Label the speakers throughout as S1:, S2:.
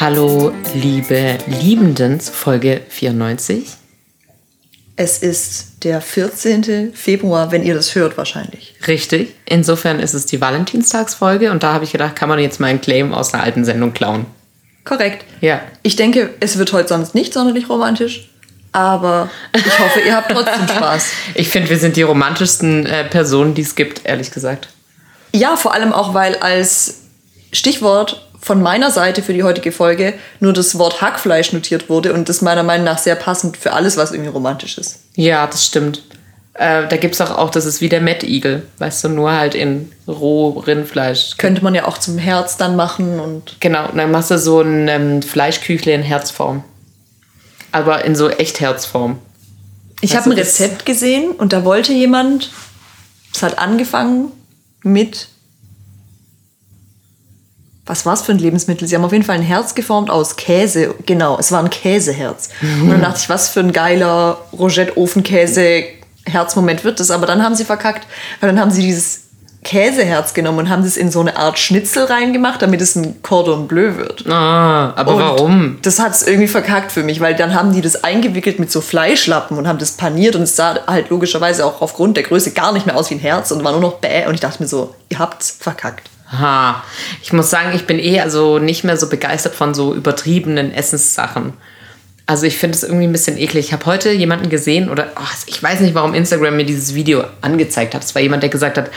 S1: Hallo, liebe Liebenden, zu Folge 94.
S2: Es ist der 14. Februar, wenn ihr das hört, wahrscheinlich.
S1: Richtig. Insofern ist es die Valentinstagsfolge und da habe ich gedacht, kann man jetzt mal einen Claim aus einer alten Sendung klauen.
S2: Korrekt.
S1: Ja.
S2: Ich denke, es wird heute sonst nicht sonderlich romantisch, aber ich hoffe, ihr habt trotzdem Spaß.
S1: Ich finde, wir sind die romantischsten äh, Personen, die es gibt, ehrlich gesagt.
S2: Ja, vor allem auch, weil als Stichwort von meiner Seite für die heutige Folge nur das Wort Hackfleisch notiert wurde und das meiner Meinung nach sehr passend für alles, was irgendwie romantisch ist.
S1: Ja, das stimmt. Äh, da gibt es auch, auch, das ist wie der Mettigel, weißt du, nur halt in Roh-Rindfleisch.
S2: Könnte man ja auch zum Herz dann machen und.
S1: Genau, und dann machst du so ein ähm, Fleischküchle in Herzform. Aber in so Echtherzform.
S2: Ich habe ein Rezept gesehen und da wollte jemand, es hat angefangen mit was war es für ein Lebensmittel? Sie haben auf jeden Fall ein Herz geformt aus Käse. Genau, es war ein Käseherz. Mhm. Und dann dachte ich, was für ein geiler Rogette-Ofenkäse-Herzmoment wird das. Aber dann haben sie verkackt, weil dann haben sie dieses Käseherz genommen und haben es in so eine Art Schnitzel reingemacht, damit es ein Cordon Bleu wird.
S1: Ah, aber und warum?
S2: Das hat es irgendwie verkackt für mich, weil dann haben die das eingewickelt mit so Fleischlappen und haben das paniert und es sah halt logischerweise auch aufgrund der Größe gar nicht mehr aus wie ein Herz und war nur noch bäh. Und ich dachte mir so, ihr habt's verkackt.
S1: Ha, ich muss sagen, ich bin eh also nicht mehr so begeistert von so übertriebenen Essenssachen. Also ich finde es irgendwie ein bisschen eklig. Ich habe heute jemanden gesehen oder oh, ich weiß nicht, warum Instagram mir dieses Video angezeigt hat. Es war jemand, der gesagt hat,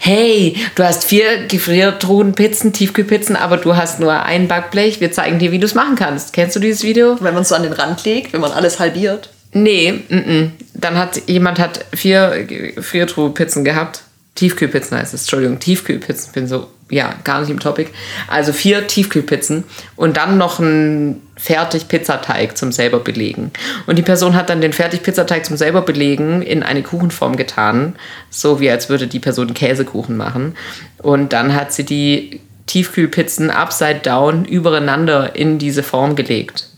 S1: hey, du hast vier Gefriertruhenpizzen, Tiefkühlpizzen, aber du hast nur ein Backblech. Wir zeigen dir, wie du es machen kannst. Kennst du dieses Video?
S2: Wenn man es so an den Rand legt, wenn man alles halbiert.
S1: Nee, n -n. dann hat jemand hat vier Gefriertruhenpizzen gehabt Tiefkühlpizzen heißt es, Entschuldigung, Tiefkühlpizzen, bin so, ja, gar nicht im Topic. Also vier Tiefkühlpizzen und dann noch ein Fertig-Pizzateig zum selber belegen. Und die Person hat dann den Fertig-Pizzateig zum selber belegen in eine Kuchenform getan, so wie als würde die Person Käsekuchen machen. Und dann hat sie die Tiefkühlpizzen upside down übereinander in diese Form gelegt.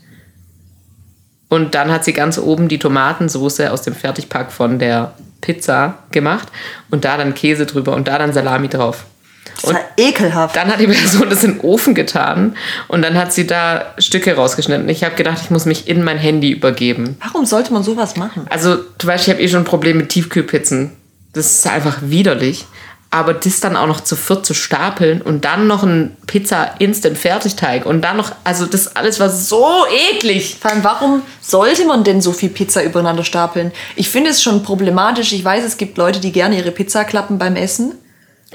S1: Und dann hat sie ganz oben die Tomatensoße aus dem Fertigpack von der Pizza gemacht und da dann Käse drüber und da dann Salami drauf.
S2: Das war ekelhaft.
S1: Dann hat die Person das in den Ofen getan und dann hat sie da Stücke rausgeschnitten. Ich habe gedacht, ich muss mich in mein Handy übergeben.
S2: Warum sollte man sowas machen?
S1: Also, du weißt, ich habe eh schon ein Problem mit Tiefkühlpizzen. Das ist einfach widerlich aber das dann auch noch zu viert zu stapeln und dann noch ein Pizza Instant Fertigteig und dann noch, also das alles war so eklig.
S2: Vor allem, warum sollte man denn so viel Pizza übereinander stapeln? Ich finde es schon problematisch. Ich weiß, es gibt Leute, die gerne ihre Pizza klappen beim Essen.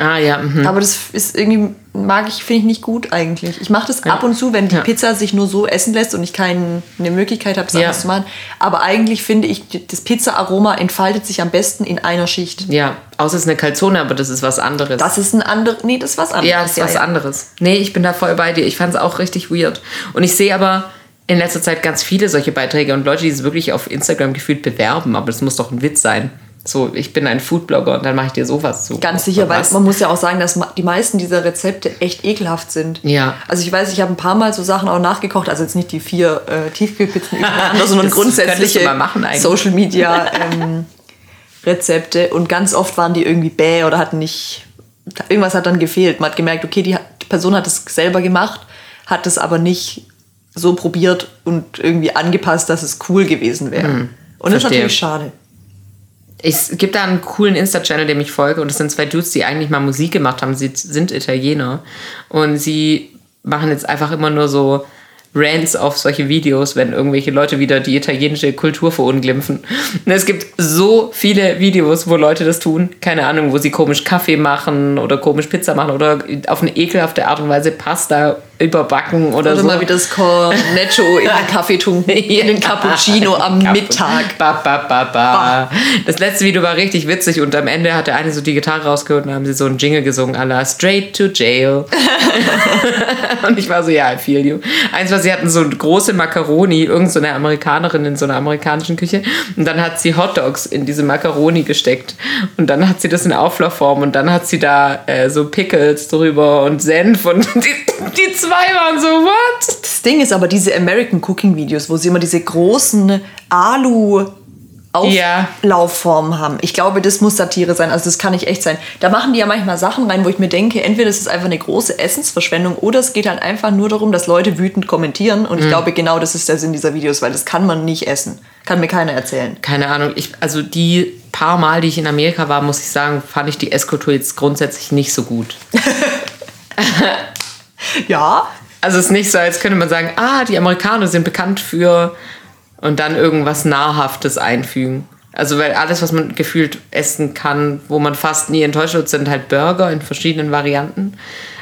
S1: Ah ja. Mhm.
S2: Aber das ist irgendwie, mag ich, finde ich nicht gut eigentlich. Ich mache das ja. ab und zu, wenn die ja. Pizza sich nur so essen lässt und ich keine Möglichkeit habe, es ja. anders zu machen. Aber eigentlich finde ich, das Pizza-Aroma entfaltet sich am besten in einer Schicht.
S1: Ja, außer es ist eine Calzone, aber das ist was anderes.
S2: Das ist ein anderes, nee, das ist was anderes.
S1: Ja, das ist was anderes. Nee, ich bin da voll bei dir. Ich fand es auch richtig weird. Und ich sehe aber in letzter Zeit ganz viele solche Beiträge und Leute, die es wirklich auf Instagram gefühlt bewerben, aber das muss doch ein Witz sein. So, ich bin ein Foodblogger und dann mache ich dir sowas zu.
S2: Ganz sicher, weil man muss ja auch sagen, dass die meisten dieser Rezepte echt ekelhaft sind.
S1: Ja.
S2: Also ich weiß, ich habe ein paar Mal so Sachen auch nachgekocht, also jetzt nicht die vier äh, Tiefkühlpizzen übereinander, sondern grundsätzliche Social Media ähm, Rezepte und ganz oft waren die irgendwie bäh oder hatten nicht, irgendwas hat dann gefehlt. Man hat gemerkt, okay, die, die Person hat es selber gemacht, hat es aber nicht so probiert und irgendwie angepasst, dass es cool gewesen wäre. Hm, und das ist natürlich schade
S1: es gibt da einen coolen Insta-Channel, dem ich folge, und das sind zwei Dudes, die eigentlich mal Musik gemacht haben. Sie sind Italiener. Und sie machen jetzt einfach immer nur so Rants auf solche Videos, wenn irgendwelche Leute wieder die italienische Kultur verunglimpfen. Und es gibt so viele Videos, wo Leute das tun. Keine Ahnung, wo sie komisch Kaffee machen oder komisch Pizza machen oder auf eine ekelhafte Art und Weise Pasta überbacken oder, oder so.
S2: Mal wie das Cornetto in den Kaffee tunken, in den Cappuccino am Mittag.
S1: Ba, ba, ba, ba. Das letzte Video war richtig witzig und am Ende hat der eine so die Gitarre rausgeholt und haben sie so einen Jingle gesungen, à la Straight to Jail. und ich war so, ja, I feel you. Eins war, sie hatten so große Macaroni, irgend so eine Amerikanerin in so einer amerikanischen Küche und dann hat sie Hotdogs in diese Macaroni gesteckt und dann hat sie das in Auflaufform und dann hat sie da äh, so Pickles drüber und Senf und die, die zwei zwei waren so, what?
S2: Das Ding ist aber diese American Cooking Videos, wo sie immer diese großen Alu Auflaufform ja. haben. Ich glaube, das muss Satire sein. Also das kann nicht echt sein. Da machen die ja manchmal Sachen rein, wo ich mir denke, entweder ist es einfach eine große Essensverschwendung oder es geht halt einfach nur darum, dass Leute wütend kommentieren. Und ich mhm. glaube, genau das ist der Sinn dieser Videos, weil das kann man nicht essen. Kann mir keiner erzählen.
S1: Keine Ahnung. Ich, also die paar Mal, die ich in Amerika war, muss ich sagen, fand ich die Esskultur jetzt grundsätzlich nicht so gut.
S2: ja.
S1: Also es ist nicht so, als könnte man sagen, ah, die Amerikaner sind bekannt für und dann irgendwas Nahrhaftes einfügen. Also weil alles, was man gefühlt essen kann, wo man fast nie enttäuscht wird, sind halt Burger in verschiedenen Varianten.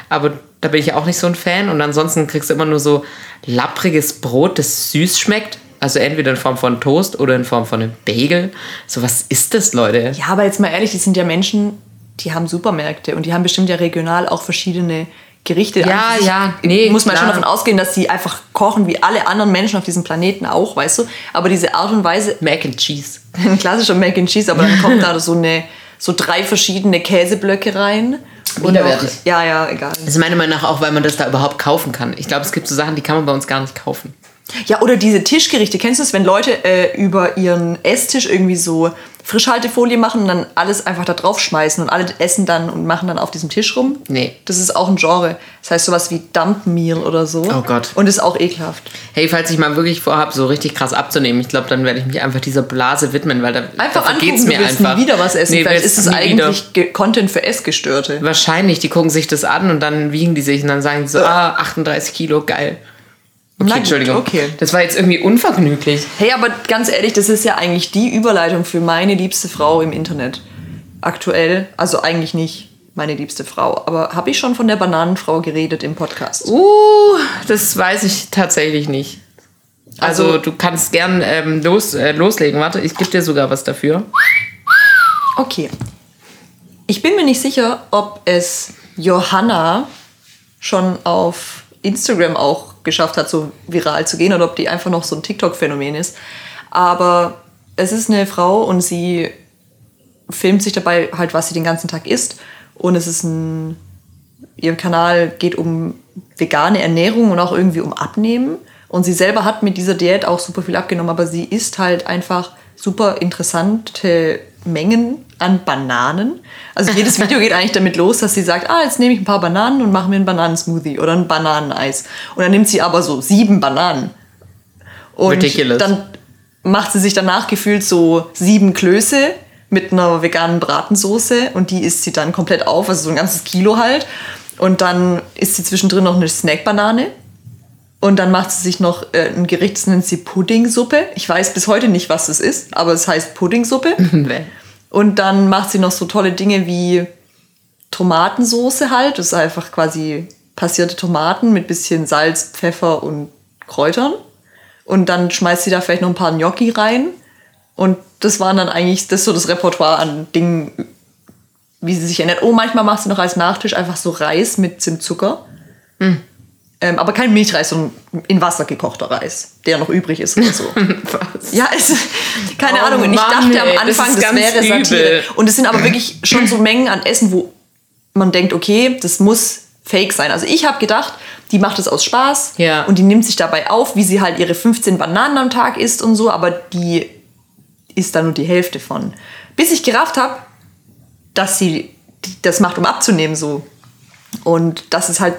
S1: Aber da bin ich auch nicht so ein Fan. Und ansonsten kriegst du immer nur so lappriges Brot, das süß schmeckt. Also entweder in Form von Toast oder in Form von einem Bagel. So, was ist das, Leute?
S2: Ja, aber jetzt mal ehrlich, die sind ja Menschen, die haben Supermärkte und die haben bestimmt ja regional auch verschiedene Gerichte.
S1: Ja,
S2: also,
S1: ja, nee.
S2: Muss man klar. schon davon ausgehen, dass sie einfach kochen wie alle anderen Menschen auf diesem Planeten auch, weißt du? Aber diese Art und Weise.
S1: Mac and Cheese.
S2: Ein klassischer Mac and Cheese, aber dann kommt da so eine so drei verschiedene Käseblöcke rein.
S1: Widerwärtig.
S2: Ja, ja, egal.
S1: Das ist meiner Meinung nach auch, weil man das da überhaupt kaufen kann. Ich glaube, es gibt so Sachen, die kann man bei uns gar nicht kaufen.
S2: Ja, oder diese Tischgerichte. Kennst du es, wenn Leute äh, über ihren Esstisch irgendwie so Frischhaltefolie machen und dann alles einfach da drauf schmeißen und alle essen dann und machen dann auf diesem Tisch rum?
S1: Nee.
S2: Das ist auch ein Genre. Das heißt sowas wie Dump Meal oder so.
S1: Oh Gott.
S2: Und ist auch ekelhaft.
S1: Hey, falls ich mal wirklich vorhabe, so richtig krass abzunehmen, ich glaube, dann werde ich mich einfach dieser Blase widmen, weil da,
S2: einfach da geht's mir du einfach. nie wieder was essen. Nee, Vielleicht ist es eigentlich wieder. Content für Essgestörte.
S1: Wahrscheinlich. Die gucken sich das an und dann wiegen die sich und dann sagen die so, ah, 38 Kilo, geil. Okay, Entschuldigung. Okay. Das war jetzt irgendwie unvergnüglich.
S2: Hey, aber ganz ehrlich, das ist ja eigentlich die Überleitung für meine liebste Frau im Internet. Aktuell, also eigentlich nicht meine liebste Frau, aber habe ich schon von der Bananenfrau geredet im Podcast?
S1: Uh, das weiß ich tatsächlich nicht. Also, also du kannst gern ähm, los, äh, loslegen. Warte, ich gebe dir sogar was dafür.
S2: Okay. Ich bin mir nicht sicher, ob es Johanna schon auf Instagram auch geschafft hat, so viral zu gehen oder ob die einfach noch so ein TikTok-Phänomen ist. Aber es ist eine Frau und sie filmt sich dabei halt, was sie den ganzen Tag isst. Und es ist ein, ihr Kanal geht um vegane Ernährung und auch irgendwie um Abnehmen. Und sie selber hat mit dieser Diät auch super viel abgenommen, aber sie isst halt einfach super interessante Mengen an Bananen. Also jedes Video geht eigentlich damit los, dass sie sagt, ah, jetzt nehme ich ein paar Bananen und mache mir einen Bananensmoothie oder ein Bananeneis. Und dann nimmt sie aber so sieben Bananen. Und Ridiculous. dann macht sie sich danach gefühlt so sieben Klöße mit einer veganen Bratensoße und die isst sie dann komplett auf, also so ein ganzes Kilo halt. Und dann isst sie zwischendrin noch eine Snackbanane und dann macht sie sich noch äh, ein Gericht, das nennt sie Puddingsuppe. Ich weiß bis heute nicht, was das ist, aber es heißt Puddingsuppe. und dann macht sie noch so tolle Dinge wie Tomatensoße halt. Das ist einfach quasi passierte Tomaten mit bisschen Salz, Pfeffer und Kräutern. Und dann schmeißt sie da vielleicht noch ein paar Gnocchi rein. Und das waren dann eigentlich das so das Repertoire an Dingen, wie sie sich ernährt. Oh, manchmal macht sie noch als Nachtisch einfach so Reis mit Zimtzucker. Mm. Ähm, aber kein Milchreis, sondern in Wasser gekochter Reis, der noch übrig ist oder so. Was? Ja, es, keine oh Ahnung. Und ich dachte am Anfang, das, das wäre Satire. Und es sind aber wirklich schon so Mengen an Essen, wo man denkt, okay, das muss fake sein. Also ich habe gedacht, die macht es aus Spaß
S1: ja.
S2: und die nimmt sich dabei auf, wie sie halt ihre 15 Bananen am Tag isst und so, aber die isst da nur die Hälfte von. Bis ich gerafft habe, dass sie das macht, um abzunehmen so. Und das ist halt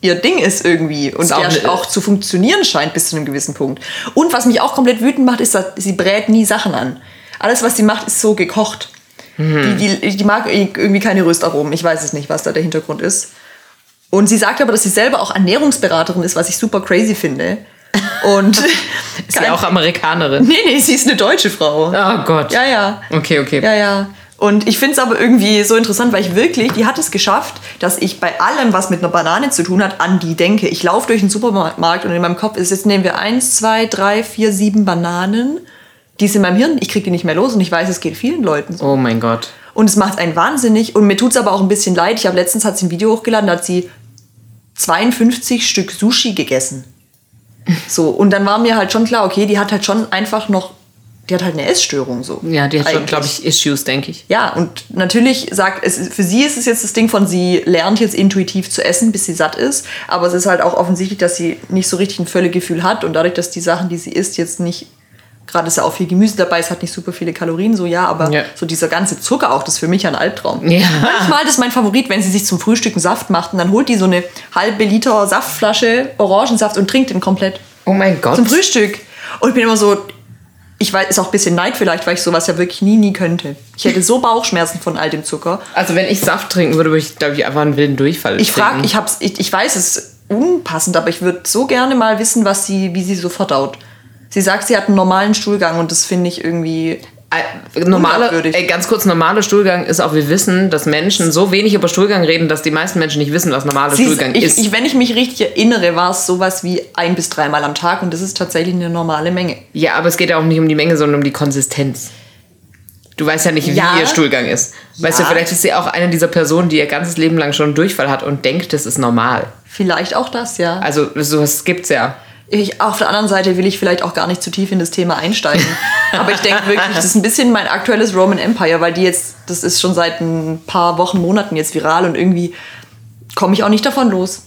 S2: ihr Ding ist irgendwie und auch, auch zu funktionieren scheint bis zu einem gewissen Punkt. Und was mich auch komplett wütend macht, ist, dass sie brät nie Sachen an. Alles, was sie macht, ist so gekocht. Mhm. Die, die, die mag irgendwie keine Röstaromen. Ich weiß es nicht, was da der Hintergrund ist. Und sie sagt aber, dass sie selber auch Ernährungsberaterin ist, was ich super crazy finde. Und
S1: ist sie auch Amerikanerin?
S2: Nee, nee, sie ist eine deutsche Frau.
S1: Oh Gott.
S2: Ja, ja.
S1: Okay, okay.
S2: Ja, ja. Und ich finde es aber irgendwie so interessant, weil ich wirklich, die hat es geschafft, dass ich bei allem, was mit einer Banane zu tun hat, an die denke. Ich laufe durch den Supermarkt und in meinem Kopf ist, jetzt nehmen wir eins, zwei, drei, vier, sieben Bananen. Die sind in meinem Hirn, ich kriege die nicht mehr los und ich weiß, es geht vielen Leuten so.
S1: Oh mein Gott.
S2: Und es macht einen wahnsinnig und mir tut es aber auch ein bisschen leid. Ich habe letztens hat sie ein Video hochgeladen, da hat sie 52 Stück Sushi gegessen. So, und dann war mir halt schon klar, okay, die hat halt schon einfach noch die hat halt eine Essstörung so.
S1: Ja, die hat eigentlich. schon, glaube ich, Issues, denke ich.
S2: Ja, und natürlich sagt es, für sie ist es jetzt das Ding von, sie lernt jetzt intuitiv zu essen, bis sie satt ist. Aber es ist halt auch offensichtlich, dass sie nicht so richtig ein Völlegefühl hat und dadurch, dass die Sachen, die sie isst, jetzt nicht Gerade ist ja auch viel Gemüse dabei, es hat nicht super viele Kalorien, so ja, aber ja. so dieser ganze Zucker auch, das ist für mich ein Albtraum. Ja. Manchmal ist mein Favorit, wenn sie sich zum Frühstück einen Saft macht und dann holt die so eine halbe Liter Saftflasche Orangensaft und trinkt den komplett.
S1: Oh mein Gott.
S2: Zum Frühstück. Und ich bin immer so, ich weiß, ist auch ein bisschen Neid vielleicht, weil ich sowas ja wirklich nie, nie könnte. Ich hätte so Bauchschmerzen von all dem Zucker.
S1: Also wenn ich Saft trinken würde, würde ich, glaube ich, einfach einen wilden Durchfall
S2: Ich frage, ich, ich, ich weiß, es ist unpassend, aber ich würde so gerne mal wissen, was sie, wie sie so verdaut. Sie sagt, sie hat einen normalen Stuhlgang und das finde ich irgendwie
S1: normale, ey, ganz kurz, normaler Stuhlgang ist auch, wir wissen, dass Menschen so wenig über Stuhlgang reden, dass die meisten Menschen nicht wissen, was normaler Sie, Stuhlgang
S2: ich,
S1: ist.
S2: Ich, wenn ich mich richtig erinnere, war es sowas wie ein bis dreimal am Tag und das ist tatsächlich eine normale Menge.
S1: Ja, aber es geht ja auch nicht um die Menge, sondern um die Konsistenz. Du weißt ja nicht, wie ja. ihr Stuhlgang ist. Weißt ja. du, vielleicht ist sie auch eine dieser Personen, die ihr ganzes Leben lang schon einen Durchfall hat und denkt, das ist normal.
S2: Vielleicht auch das, ja.
S1: Also sowas gibt's ja
S2: ich, auf der anderen Seite will ich vielleicht auch gar nicht zu tief in das Thema einsteigen. Aber ich denke wirklich, das ist ein bisschen mein aktuelles Roman Empire, weil die jetzt, das ist schon seit ein paar Wochen, Monaten jetzt viral und irgendwie komme ich auch nicht davon los.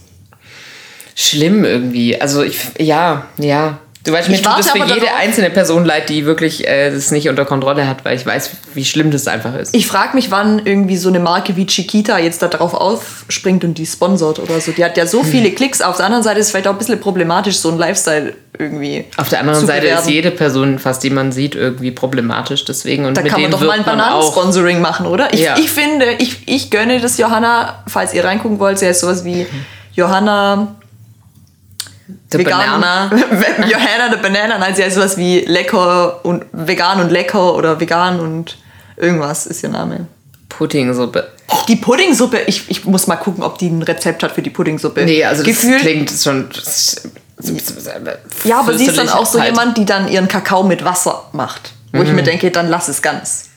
S1: Schlimm irgendwie. Also ich, ja, ja. Du weißt, mir tut es für jede darauf, einzelne Person leid, die wirklich äh, das nicht unter Kontrolle hat, weil ich weiß, wie schlimm das einfach ist.
S2: Ich frage mich, wann irgendwie so eine Marke wie Chiquita jetzt da drauf aufspringt und die sponsort oder so. Die hat ja so hm. viele Klicks. Auf der anderen Seite ist es vielleicht auch ein bisschen problematisch, so ein Lifestyle irgendwie.
S1: Auf der anderen Seite bewerben. ist jede Person, fast die man sieht, irgendwie problematisch. Deswegen und
S2: da kann man doch mal ein Bananensponsoring machen, oder? Ich, ja. ich finde, ich, ich gönne das Johanna, falls ihr reingucken wollt, sie heißt sowas wie Johanna The vegan, Banana. Johanna the Banana, nein, sie heißt sowas wie lecker und vegan und lecker oder vegan und irgendwas ist ihr Name.
S1: Puddingsuppe.
S2: Die Puddingsuppe, ich, ich muss mal gucken, ob die ein Rezept hat für die Puddingsuppe.
S1: Nee, also Gefühlt, das klingt schon.
S2: Ja, aber sie ist dann auch so jemand, die dann ihren Kakao mit Wasser macht. Wo mhm. ich mir denke, dann lass es ganz.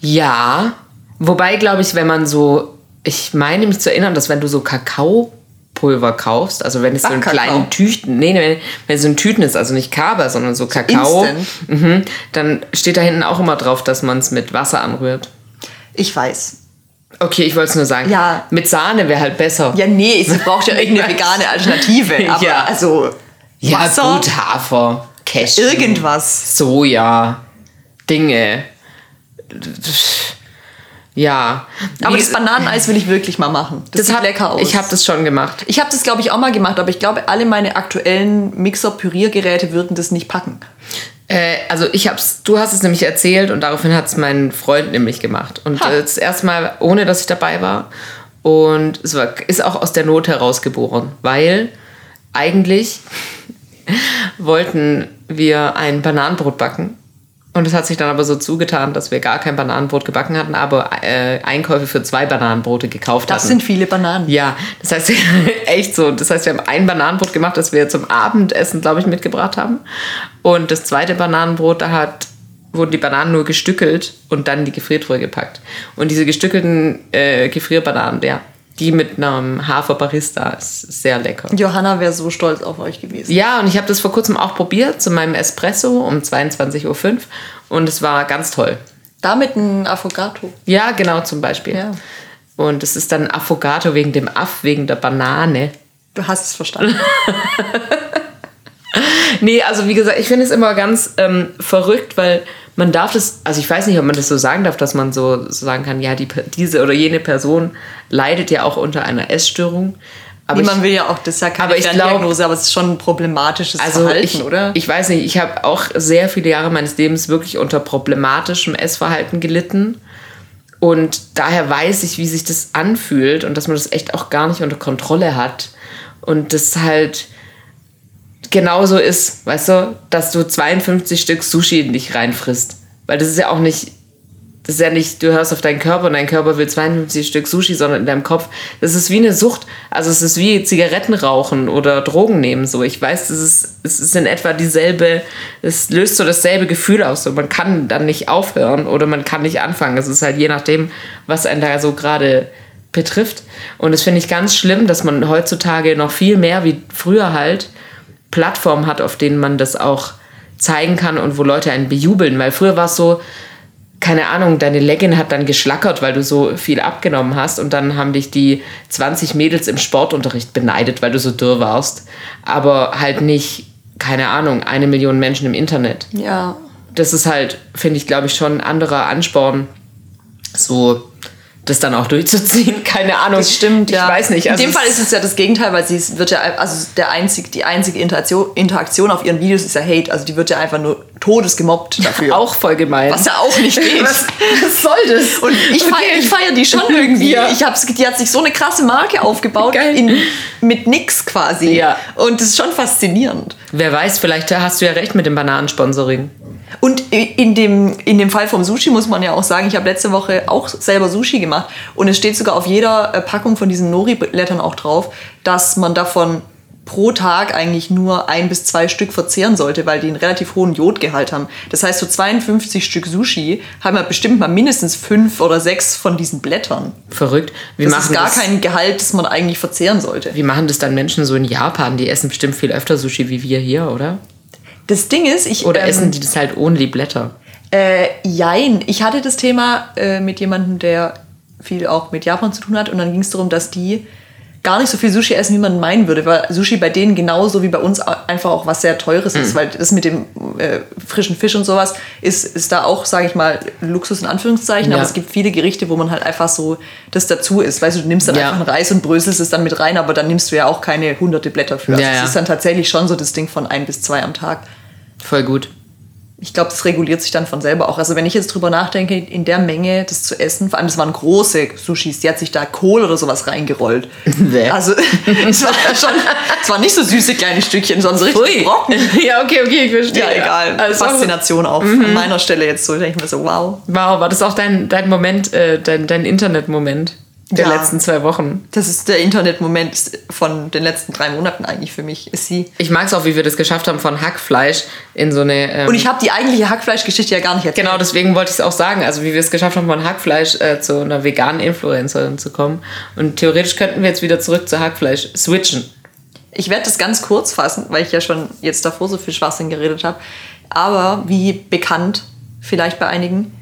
S1: Ja, wobei, glaube ich, wenn man so. Ich meine mich zu erinnern, dass wenn du so Kakao Pulver kaufst, also wenn es so in kleinen Tüten, nee, wenn, wenn es so in Tüten ist, also nicht Kaba, sondern so Kakao, mhm, dann steht da hinten auch immer drauf, dass man es mit Wasser anrührt.
S2: Ich weiß.
S1: Okay, ich wollte es nur sagen. Ja. Mit Sahne wäre halt besser.
S2: Ja, nee, es braucht ja irgendeine vegane Alternative. Aber ja. also.
S1: Ja, Wasser, gut, Hafer, Cashew.
S2: Irgendwas.
S1: Soja. Dinge. Ja.
S2: Aber Wie, das Bananeneis will ich wirklich mal machen. Das, das sieht
S1: hab,
S2: lecker aus.
S1: Ich habe das schon gemacht.
S2: Ich habe das, glaube ich, auch mal gemacht, aber ich glaube, alle meine aktuellen Mixer-Püriergeräte würden das nicht packen.
S1: Äh, also ich hab's, du hast es nämlich erzählt und daraufhin hat es mein Freund nämlich gemacht. Und ha. das erste Mal, ohne dass ich dabei war. Und es war, ist auch aus der Not herausgeboren, weil eigentlich wollten wir ein Bananenbrot backen und es hat sich dann aber so zugetan, dass wir gar kein Bananenbrot gebacken hatten, aber äh, Einkäufe für zwei Bananenbrote gekauft
S2: das
S1: hatten.
S2: Das sind viele Bananen.
S1: Ja, das heißt, echt so. Das heißt, wir haben ein Bananenbrot gemacht, das wir zum Abendessen, glaube ich, mitgebracht haben. Und das zweite Bananenbrot, da hat wurden die Bananen nur gestückelt und dann in die Gefriertruhe gepackt. Und diese gestückelten äh, Gefrierbananen, ja, die mit einem Haferbarista ist sehr lecker.
S2: Johanna wäre so stolz auf euch gewesen.
S1: Ja, und ich habe das vor kurzem auch probiert zu meinem Espresso um 22.05 Uhr und es war ganz toll.
S2: Damit ein Affogato.
S1: Ja, genau, zum Beispiel. Ja. Und es ist dann Affogato wegen dem Aff, wegen der Banane.
S2: Du hast es verstanden.
S1: nee, also wie gesagt, ich finde es immer ganz ähm, verrückt, weil man darf das, also ich weiß nicht, ob man das so sagen darf, dass man so, so sagen kann, ja, die, diese oder jene Person leidet ja auch unter einer Essstörung.
S2: Aber man will ja auch, das ist ja keine aber ich Diagnose, aber es ist schon ein problematisches also Verhalten,
S1: ich,
S2: oder?
S1: Ich weiß nicht, ich habe auch sehr viele Jahre meines Lebens wirklich unter problematischem Essverhalten gelitten. Und daher weiß ich, wie sich das anfühlt und dass man das echt auch gar nicht unter Kontrolle hat. Und das halt genauso ist, weißt du, dass du 52 Stück Sushi in dich reinfrisst. Weil das ist ja auch nicht, das ist ja nicht, du hörst auf deinen Körper und dein Körper will 52 Stück Sushi, sondern in deinem Kopf. Das ist wie eine Sucht. Also es ist wie Zigaretten rauchen oder Drogen nehmen. So, ich weiß, es ist, es ist in etwa dieselbe, es löst so dasselbe Gefühl aus. So, man kann dann nicht aufhören oder man kann nicht anfangen. Es ist halt je nachdem, was einen da so gerade betrifft. Und das finde ich ganz schlimm, dass man heutzutage noch viel mehr wie früher halt Plattformen hat, auf denen man das auch zeigen kann und wo Leute einen bejubeln. Weil früher war es so, keine Ahnung, deine Leggin hat dann geschlackert, weil du so viel abgenommen hast und dann haben dich die 20 Mädels im Sportunterricht beneidet, weil du so dürr warst. Aber halt nicht, keine Ahnung, eine Million Menschen im Internet.
S2: Ja.
S1: das ist halt, finde ich, glaube ich, schon ein anderer Ansporn, so das dann auch durchzuziehen. Keine Ahnung. Das
S2: stimmt, ja. Ich weiß nicht. Also In dem Fall ist es ja das Gegenteil, weil sie wird ja, also der einzig, die einzige Interaktion, Interaktion auf ihren Videos ist ja Hate. Also die wird ja einfach nur todesgemobbt dafür.
S1: auch voll gemein.
S2: Was ja auch nicht geht.
S1: was, was soll das?
S2: Und ich okay. feiere feier die schon irgendwie. Ja. Ich hab's, die hat sich so eine krasse Marke aufgebaut in, mit nix quasi. Ja. Und das ist schon faszinierend.
S1: Wer weiß, vielleicht hast du ja recht mit dem Bananensponsoring.
S2: Und in dem, in dem Fall vom Sushi muss man ja auch sagen, ich habe letzte Woche auch selber Sushi gemacht und es steht sogar auf jeder äh, Packung von diesen Nori-Blättern auch drauf, dass man davon pro Tag eigentlich nur ein bis zwei Stück verzehren sollte, weil die einen relativ hohen Jodgehalt haben. Das heißt, so 52 Stück Sushi haben wir bestimmt mal mindestens fünf oder sechs von diesen Blättern.
S1: Verrückt.
S2: Wie das ist gar das, kein Gehalt, das man eigentlich verzehren sollte.
S1: Wie machen das dann Menschen so in Japan? Die essen bestimmt viel öfter Sushi wie wir hier, oder?
S2: Das Ding ist, ich.
S1: Oder ähm, essen die das halt ohne die Blätter?
S2: Äh, jein. Ich hatte das Thema äh, mit jemandem, der viel auch mit Japan zu tun hat. Und dann ging es darum, dass die gar nicht so viel Sushi essen, wie man meinen würde, weil Sushi bei denen genauso wie bei uns einfach auch was sehr Teures mhm. ist, weil das mit dem äh, frischen Fisch und sowas ist, ist da auch, sage ich mal, Luxus in Anführungszeichen, ja. aber es gibt viele Gerichte, wo man halt einfach so das dazu ist. Weißt du, du nimmst dann ja. einfach einen Reis und bröselst es dann mit rein, aber dann nimmst du ja auch keine hunderte Blätter für. Also ja, es ist dann tatsächlich schon so das Ding von ein bis zwei am Tag.
S1: Voll gut.
S2: Ich glaube, das reguliert sich dann von selber auch. Also wenn ich jetzt drüber nachdenke, in der Menge das zu essen, vor allem das waren große Sushis, die hat sich da Kohl oder sowas reingerollt. Wer? Also es war schon, es waren nicht so süße kleine Stückchen, sondern so richtig. Brocken.
S1: Ja, okay, okay, ich verstehe.
S2: Ja, egal. Also Faszination auch. Mhm. An meiner Stelle jetzt so, denke ich mir so, wow.
S1: Wow, war das auch dein, dein Moment, äh, dein, dein Internet-Moment? Der ja, letzten zwei Wochen.
S2: Das ist der Internetmoment von den letzten drei Monaten eigentlich für mich, ist sie.
S1: Ich mag es auch, wie wir das geschafft haben von Hackfleisch in so eine...
S2: Ähm Und ich habe die eigentliche Hackfleischgeschichte ja gar nicht
S1: erzählt. Genau, deswegen wollte ich es auch sagen. Also wie wir es geschafft haben, von Hackfleisch äh, zu einer veganen Influencerin zu kommen. Und theoretisch könnten wir jetzt wieder zurück zu Hackfleisch switchen.
S2: Ich werde das ganz kurz fassen, weil ich ja schon jetzt davor so viel Schwachsinn geredet habe. Aber wie bekannt, vielleicht bei einigen,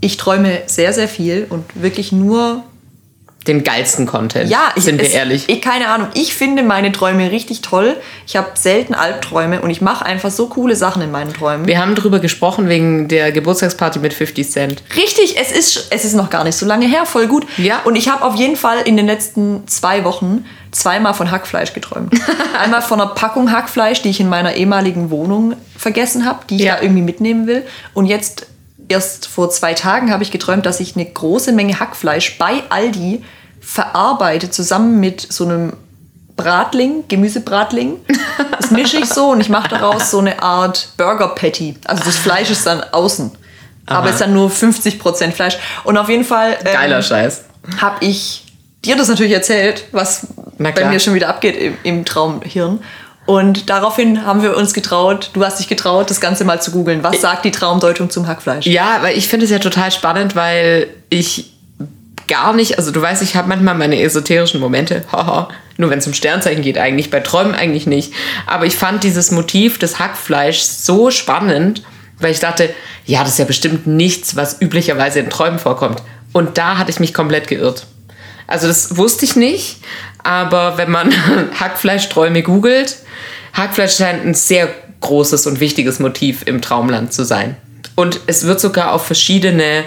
S2: ich träume sehr, sehr viel und wirklich nur
S1: den geilsten Content.
S2: Ja,
S1: ich, sind wir es, ehrlich.
S2: Ich, keine Ahnung. Ich finde meine Träume richtig toll. Ich habe selten Albträume und ich mache einfach so coole Sachen in meinen Träumen.
S1: Wir haben drüber gesprochen wegen der Geburtstagsparty mit 50 Cent.
S2: Richtig, es ist, es ist noch gar nicht so lange her, voll gut. Ja. Und ich habe auf jeden Fall in den letzten zwei Wochen zweimal von Hackfleisch geträumt. Einmal von einer Packung Hackfleisch, die ich in meiner ehemaligen Wohnung vergessen habe, die ich ja. da irgendwie mitnehmen will. Und jetzt erst vor zwei Tagen habe ich geträumt, dass ich eine große Menge Hackfleisch bei Aldi verarbeite, zusammen mit so einem Bratling, Gemüsebratling. Das mische ich so und ich mache daraus so eine Art Burger Patty. Also das Fleisch ist dann außen. Aha. Aber es ist dann nur 50% Fleisch. Und auf jeden Fall.
S1: Ähm, Geiler Scheiß.
S2: Habe ich dir das natürlich erzählt, was bei mir schon wieder abgeht im, im Traumhirn. Und daraufhin haben wir uns getraut, du hast dich getraut, das Ganze mal zu googeln. Was sagt die Traumdeutung zum Hackfleisch?
S1: Ja, weil ich finde es ja total spannend, weil ich gar nicht, also du weißt, ich habe manchmal meine esoterischen Momente, haha, nur wenn es um Sternzeichen geht eigentlich, bei Träumen eigentlich nicht. Aber ich fand dieses Motiv des Hackfleischs so spannend, weil ich dachte, ja, das ist ja bestimmt nichts, was üblicherweise in Träumen vorkommt. Und da hatte ich mich komplett geirrt. Also das wusste ich nicht, aber wenn man Hackfleischträume googelt, Hackfleisch scheint ein sehr großes und wichtiges Motiv im Traumland zu sein. Und es wird sogar auf verschiedene,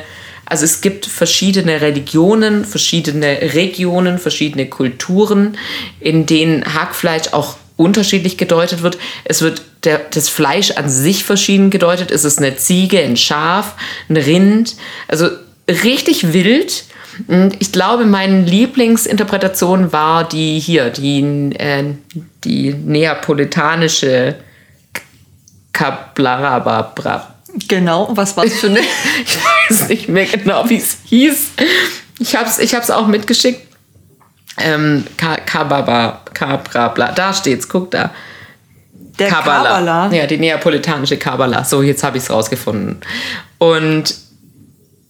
S1: also es gibt verschiedene Religionen, verschiedene Regionen, verschiedene Kulturen, in denen Hackfleisch auch unterschiedlich gedeutet wird. Es wird der, das Fleisch an sich verschieden gedeutet. Es ist eine Ziege, ein Schaf, ein Rind. Also richtig wild. Ich glaube, meine Lieblingsinterpretation war die hier, die, äh, die neapolitanische Kablarabra.
S2: Genau, was war es für eine?
S1: ich weiß nicht mehr genau, wie es hieß. Ich habe es ich hab's auch mitgeschickt. Ähm, Kababa, Kabrabla, da steht's, guck da. Der Kabbalah. Ja, die neapolitanische Kabbala. So, jetzt habe ich es rausgefunden. Und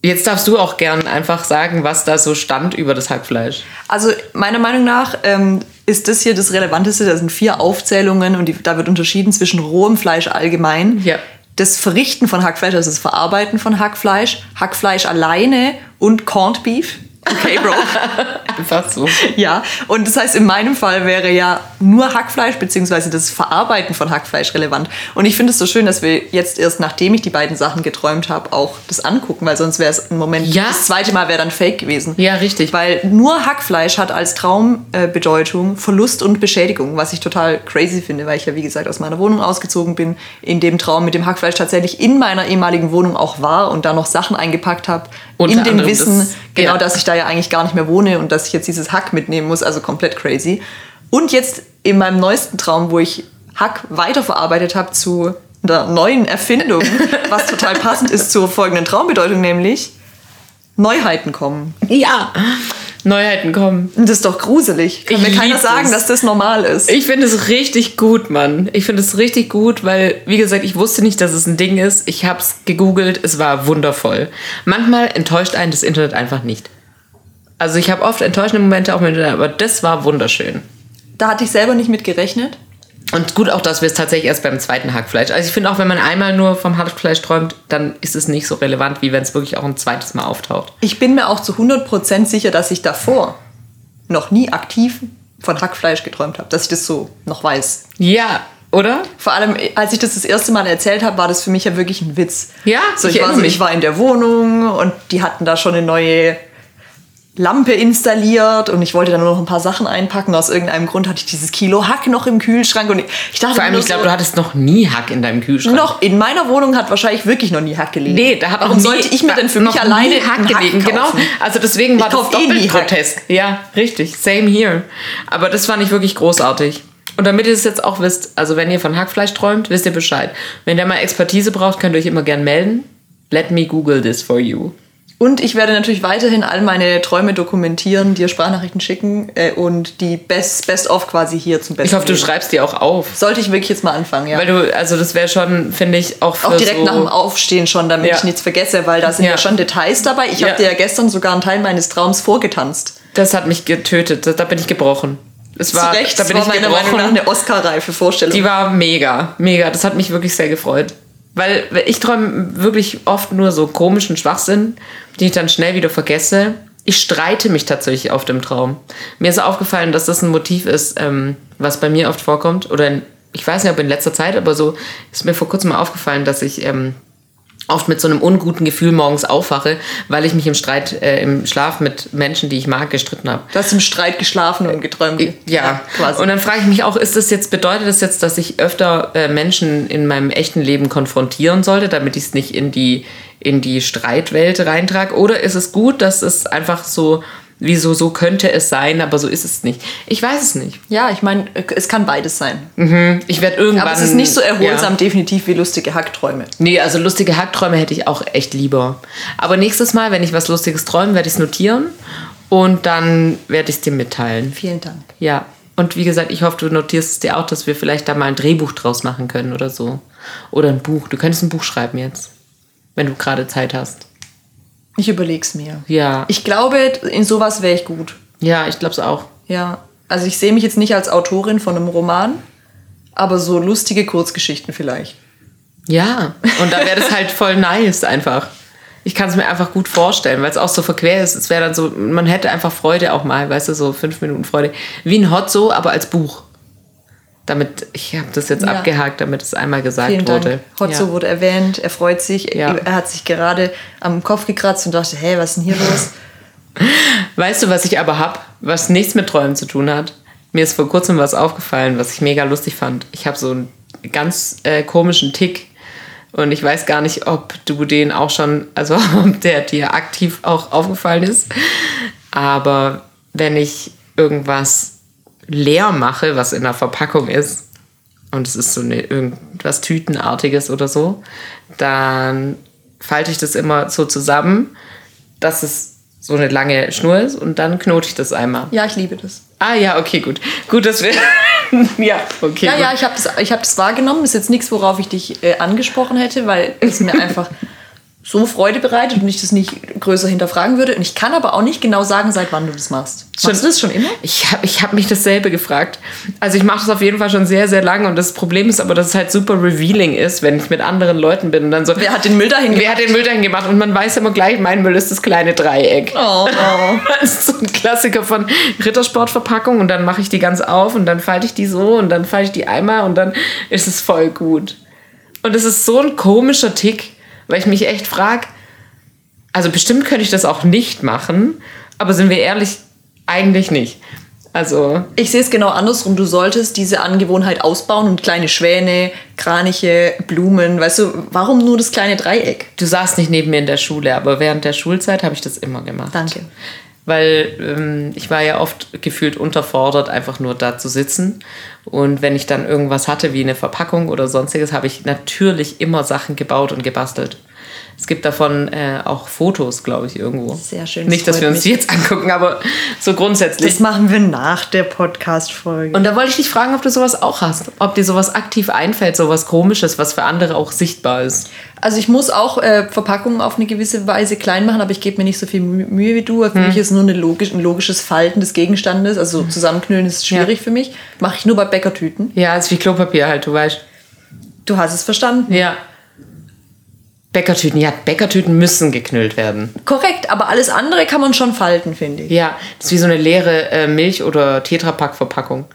S1: Jetzt darfst du auch gern einfach sagen, was da so stand über das Hackfleisch.
S2: Also meiner Meinung nach ähm, ist das hier das Relevanteste. Da sind vier Aufzählungen und die, da wird unterschieden zwischen rohem Fleisch allgemein. Ja. Das Verrichten von Hackfleisch, also das Verarbeiten von Hackfleisch, Hackfleisch alleine und Corned Beef. Okay, Bro. Einfach so. Ja, und das heißt, in meinem Fall wäre ja nur Hackfleisch bzw. das Verarbeiten von Hackfleisch relevant. Und ich finde es so schön, dass wir jetzt erst, nachdem ich die beiden Sachen geträumt habe, auch das angucken, weil sonst wäre es ein Moment, ja. das zweite Mal wäre dann Fake gewesen.
S1: Ja, richtig.
S2: Weil nur Hackfleisch hat als Traumbedeutung Verlust und Beschädigung, was ich total crazy finde, weil ich ja, wie gesagt, aus meiner Wohnung ausgezogen bin, in dem Traum mit dem Hackfleisch tatsächlich in meiner ehemaligen Wohnung auch war und da noch Sachen eingepackt habe, in dem Wissen, das, genau, ja. dass ich da ja eigentlich gar nicht mehr wohne und dass ich jetzt dieses Hack mitnehmen muss, also komplett crazy. Und jetzt in meinem neuesten Traum, wo ich Hack weiterverarbeitet habe zu einer neuen Erfindung, was total passend ist zur folgenden Traumbedeutung, nämlich Neuheiten kommen.
S1: Ja. Neuheiten kommen.
S2: Das ist doch gruselig. Kann ich mir keiner sagen, es. dass das normal ist.
S1: Ich finde es richtig gut, Mann. Ich finde es richtig gut, weil, wie gesagt, ich wusste nicht, dass es ein Ding ist. Ich habe es gegoogelt, es war wundervoll. Manchmal enttäuscht einen das Internet einfach nicht. Also ich habe oft enttäuschende Momente auch mit Internet, aber das war wunderschön.
S2: Da hatte ich selber nicht mit gerechnet.
S1: Und gut auch, dass wir es tatsächlich erst beim zweiten Hackfleisch. Also ich finde auch, wenn man einmal nur vom Hackfleisch träumt, dann ist es nicht so relevant, wie wenn es wirklich auch ein zweites Mal auftaucht.
S2: Ich bin mir auch zu 100% sicher, dass ich davor noch nie aktiv von Hackfleisch geträumt habe. Dass ich das so noch weiß.
S1: Ja, oder?
S2: Vor allem, als ich das das erste Mal erzählt habe, war das für mich ja wirklich ein Witz.
S1: Ja,
S2: so, ich, ich war so, ich war in der Wohnung und die hatten da schon eine neue Lampe installiert und ich wollte dann nur noch ein paar Sachen einpacken. Aus irgendeinem Grund hatte ich dieses Kilo Hack noch im Kühlschrank und ich dachte
S1: Vor allem, ich glaube, so, du hattest noch nie Hack in deinem Kühlschrank.
S2: Noch in meiner Wohnung hat wahrscheinlich wirklich noch nie Hack gelegen.
S1: Nee, da hat
S2: Warum nie, sollte ich mir denn für mich alleine
S1: Hack gelegen? Genau. Also deswegen war ich das doppelt eh grotesk. Ja, richtig. Same here. Aber das fand ich wirklich großartig. Und damit ihr es jetzt auch wisst, also wenn ihr von Hackfleisch träumt, wisst ihr Bescheid. Wenn ihr mal Expertise braucht, könnt ihr euch immer gern melden. Let me Google this for you.
S2: Und ich werde natürlich weiterhin all meine Träume dokumentieren, dir Sprachnachrichten schicken äh, und die Best, Best of quasi hier zum
S1: Besten. Ich hoffe, du schreibst die auch auf.
S2: Sollte ich wirklich jetzt mal anfangen, ja.
S1: Weil du, also das wäre schon, finde ich, auch
S2: für Auch direkt so nach dem Aufstehen schon, damit ja. ich nichts vergesse, weil da sind ja, ja schon Details dabei. Ich ja. habe dir ja gestern sogar einen Teil meines Traums vorgetanzt.
S1: Das hat mich getötet, da bin ich gebrochen. Es war,
S2: Zu Recht, da bin war ich meiner gebrochen. Meinung nach eine Oscar-reife Vorstellung.
S1: Die war mega, mega. Das hat mich wirklich sehr gefreut. Weil ich träume wirklich oft nur so komischen Schwachsinn, den ich dann schnell wieder vergesse. Ich streite mich tatsächlich auf dem Traum. Mir ist aufgefallen, dass das ein Motiv ist, ähm, was bei mir oft vorkommt. Oder in, ich weiß nicht, ob in letzter Zeit, aber so ist mir vor kurzem mal aufgefallen, dass ich ähm, oft mit so einem unguten Gefühl morgens aufwache, weil ich mich im Streit, äh, im Schlaf mit Menschen, die ich mag, gestritten habe.
S2: Du hast im Streit geschlafen und geträumt.
S1: Ja, ja quasi. Und dann frage ich mich auch, ist das jetzt, bedeutet das jetzt, dass ich öfter äh, Menschen in meinem echten Leben konfrontieren sollte, damit ich es nicht in die, in die Streitwelt reintrage? Oder ist es gut, dass es einfach so wieso so könnte es sein, aber so ist es nicht. Ich weiß es nicht.
S2: Ja, ich meine, es kann beides sein.
S1: Mhm. Ich werde irgendwann.
S2: Aber es ist nicht so erholsam, ja. definitiv wie lustige Hackträume.
S1: Nee, also lustige Hackträume hätte ich auch echt lieber. Aber nächstes Mal, wenn ich was Lustiges träume, werde ich es notieren und dann werde ich es dir mitteilen.
S2: Vielen Dank.
S1: Ja. Und wie gesagt, ich hoffe, du notierst es dir auch, dass wir vielleicht da mal ein Drehbuch draus machen können oder so. Oder ein Buch. Du könntest ein Buch schreiben jetzt, wenn du gerade Zeit hast.
S2: Ich überleg's mir.
S1: Ja.
S2: Ich glaube, in sowas wäre ich gut.
S1: Ja, ich glaube es auch.
S2: Ja. Also ich sehe mich jetzt nicht als Autorin von einem Roman, aber so lustige Kurzgeschichten vielleicht.
S1: Ja, und da wäre das halt voll nice einfach. Ich kann es mir einfach gut vorstellen, weil es auch so verquer ist. Es wäre dann so, man hätte einfach Freude auch mal, weißt du, so fünf Minuten Freude. Wie ein Hot so, aber als Buch damit, ich habe das jetzt ja. abgehakt, damit es einmal gesagt Vielen wurde.
S2: Hotzo ja. wurde erwähnt, er freut sich, ja. er hat sich gerade am Kopf gekratzt und dachte, hey, was ist denn hier los?
S1: Weißt du, was ich aber habe, was nichts mit Träumen zu tun hat? Mir ist vor kurzem was aufgefallen, was ich mega lustig fand. Ich habe so einen ganz äh, komischen Tick und ich weiß gar nicht, ob du den auch schon, also ob der dir aktiv auch aufgefallen ist. Aber wenn ich irgendwas leer mache, was in der Verpackung ist, und es ist so eine, irgendwas Tütenartiges oder so, dann falte ich das immer so zusammen, dass es so eine lange Schnur ist und dann knote ich das einmal.
S2: Ja, ich liebe das.
S1: Ah ja, okay, gut. Gut, dass wir... ja, okay.
S2: Ja, gut. ja, ich habe das, hab das wahrgenommen. Ist jetzt nichts, worauf ich dich äh, angesprochen hätte, weil es mir einfach so Freude bereitet und ich das nicht größer hinterfragen würde. Und ich kann aber auch nicht genau sagen, seit wann du das machst.
S1: Schon, machst du das schon immer? Ich habe ich hab mich dasselbe gefragt. Also ich mache das auf jeden Fall schon sehr, sehr lange. Und das Problem ist aber, dass es halt super revealing ist, wenn ich mit anderen Leuten bin. Und dann so,
S2: wer hat den Müll dahin
S1: gemacht? Wer hat den Müll dahin gemacht? Und man weiß immer gleich, mein Müll ist das kleine Dreieck. Oh. das ist so ein Klassiker von Rittersportverpackung. Und dann mache ich die ganz auf und dann falte ich die so und dann falte ich die einmal und dann ist es voll gut. Und es ist so ein komischer Tick weil ich mich echt frage, also bestimmt könnte ich das auch nicht machen, aber sind wir ehrlich, eigentlich nicht. Also.
S2: Ich sehe es genau andersrum. Du solltest diese Angewohnheit ausbauen und kleine Schwäne, Kraniche, Blumen. Weißt du, warum nur das kleine Dreieck?
S1: Du saßt nicht neben mir in der Schule, aber während der Schulzeit habe ich das immer gemacht.
S2: Danke.
S1: Weil ähm, ich war ja oft gefühlt unterfordert, einfach nur da zu sitzen. Und wenn ich dann irgendwas hatte, wie eine Verpackung oder sonstiges, habe ich natürlich immer Sachen gebaut und gebastelt. Es gibt davon äh, auch Fotos, glaube ich, irgendwo.
S2: Sehr schön.
S1: Nicht, dass wir uns die jetzt angucken, aber so grundsätzlich.
S2: Das machen wir nach der Podcast-Folge.
S1: Und da wollte ich dich fragen, ob du sowas auch hast. Ob dir sowas aktiv einfällt, sowas Komisches, was für andere auch sichtbar ist.
S2: Also ich muss auch äh, Verpackungen auf eine gewisse Weise klein machen, aber ich gebe mir nicht so viel Mühe wie du. Für hm. mich ist nur logisch, ein logisches Falten des Gegenstandes. Also zusammenknüllen ist schwierig ja. für mich. Mache ich nur bei Bäckertüten.
S1: Ja, ist wie Klopapier halt, du weißt.
S2: Du hast es verstanden.
S1: Ja. Bäckertüten, ja, Bäckertüten müssen geknüllt werden.
S2: Korrekt, aber alles andere kann man schon falten, finde ich.
S1: Ja, das ist wie so eine leere äh, Milch- oder Tetrapack-Verpackung.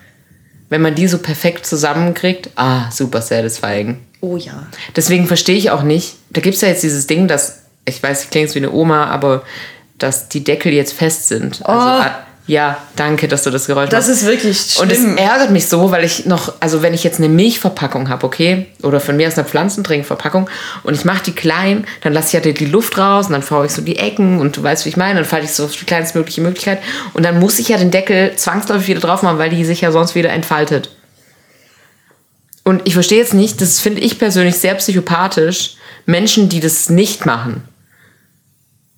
S1: Wenn man die so perfekt zusammenkriegt, ah, super satisfying.
S2: Oh ja.
S1: Deswegen verstehe ich auch nicht, da gibt es ja jetzt dieses Ding, dass, ich weiß, ich klinge wie eine Oma, aber dass die Deckel jetzt fest sind. Also, oh. Ja, danke, dass du das Geräusch
S2: das machst. Das ist wirklich schlimm.
S1: Und es ärgert mich so, weil ich noch, also wenn ich jetzt eine Milchverpackung habe, okay, oder von mir aus eine Pflanzentrinkverpackung und ich mache die klein, dann lasse ich ja die Luft raus und dann fahre ich so die Ecken und du weißt, wie ich meine, dann falte ich so die kleinstmögliche Möglichkeit und dann muss ich ja den Deckel zwangsläufig wieder drauf machen, weil die sich ja sonst wieder entfaltet. Und ich verstehe jetzt nicht, das finde ich persönlich sehr psychopathisch, Menschen, die das nicht machen.